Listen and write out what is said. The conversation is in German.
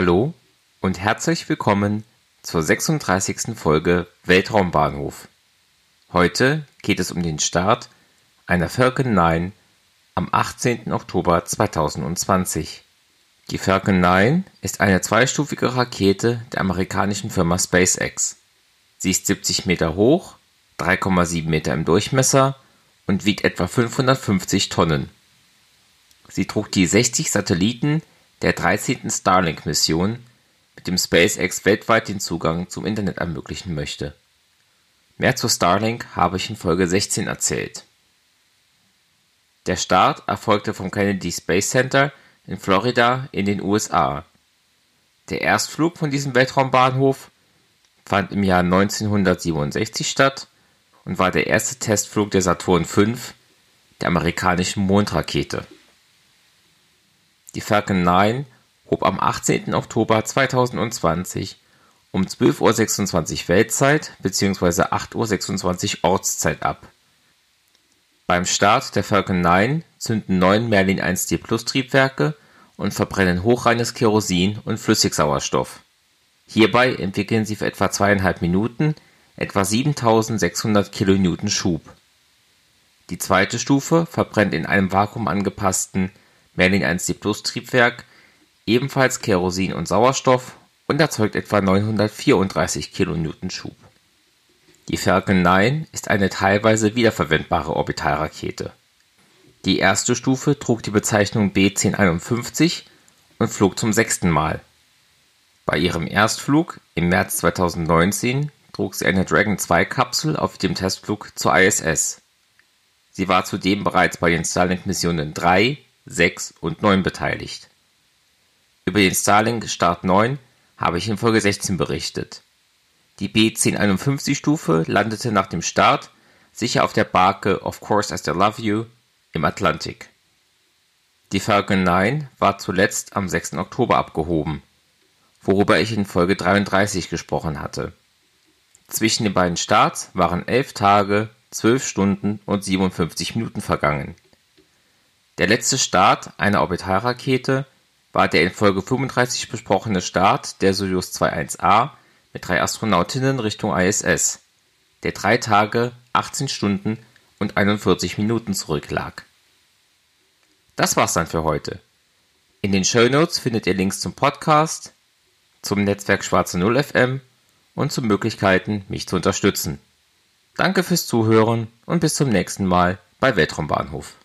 Hallo und herzlich willkommen zur 36. Folge Weltraumbahnhof. Heute geht es um den Start einer Falcon 9 am 18. Oktober 2020. Die Falcon 9 ist eine zweistufige Rakete der amerikanischen Firma SpaceX. Sie ist 70 Meter hoch, 3,7 Meter im Durchmesser und wiegt etwa 550 Tonnen. Sie trug die 60 Satelliten der 13. Starlink-Mission, mit dem SpaceX weltweit den Zugang zum Internet ermöglichen möchte. Mehr zu Starlink habe ich in Folge 16 erzählt. Der Start erfolgte vom Kennedy Space Center in Florida in den USA. Der Erstflug von diesem Weltraumbahnhof fand im Jahr 1967 statt und war der erste Testflug der Saturn V, der amerikanischen Mondrakete. Die Falcon 9 hob am 18. Oktober 2020 um 12:26 Uhr Weltzeit bzw. 8:26 Uhr Ortszeit ab. Beim Start der Falcon 9 zünden neun Merlin 1D Plus Triebwerke und verbrennen hochreines Kerosin und Flüssigsauerstoff. Hierbei entwickeln sie für etwa zweieinhalb Minuten etwa 7600 kN Schub. Die zweite Stufe verbrennt in einem vakuumangepassten Merlin 1D Plus Triebwerk ebenfalls Kerosin und Sauerstoff und erzeugt etwa 934 kN Schub. Die Falcon 9 ist eine teilweise wiederverwendbare Orbitalrakete. Die erste Stufe trug die Bezeichnung B-1051 und flog zum sechsten Mal. Bei ihrem Erstflug im März 2019 trug sie eine Dragon 2 Kapsel auf dem Testflug zur ISS. Sie war zudem bereits bei den Starlink-Missionen 3, 6 und 9 beteiligt. Über den Starlink Start 9 habe ich in Folge 16 berichtet. Die B-1051-Stufe landete nach dem Start sicher auf der Barke Of Course I Still Love You im Atlantik. Die Falcon 9 war zuletzt am 6. Oktober abgehoben, worüber ich in Folge 33 gesprochen hatte. Zwischen den beiden Starts waren 11 Tage, 12 Stunden und 57 Minuten vergangen. Der letzte Start einer Orbitalrakete war der in Folge 35 besprochene Start der Soyuz 2.1a mit drei Astronautinnen Richtung ISS, der drei Tage, 18 Stunden und 41 Minuten zurücklag. Das war's dann für heute. In den Show Notes findet ihr Links zum Podcast, zum Netzwerk Schwarze Null FM und zu Möglichkeiten, mich zu unterstützen. Danke fürs Zuhören und bis zum nächsten Mal bei Weltraumbahnhof.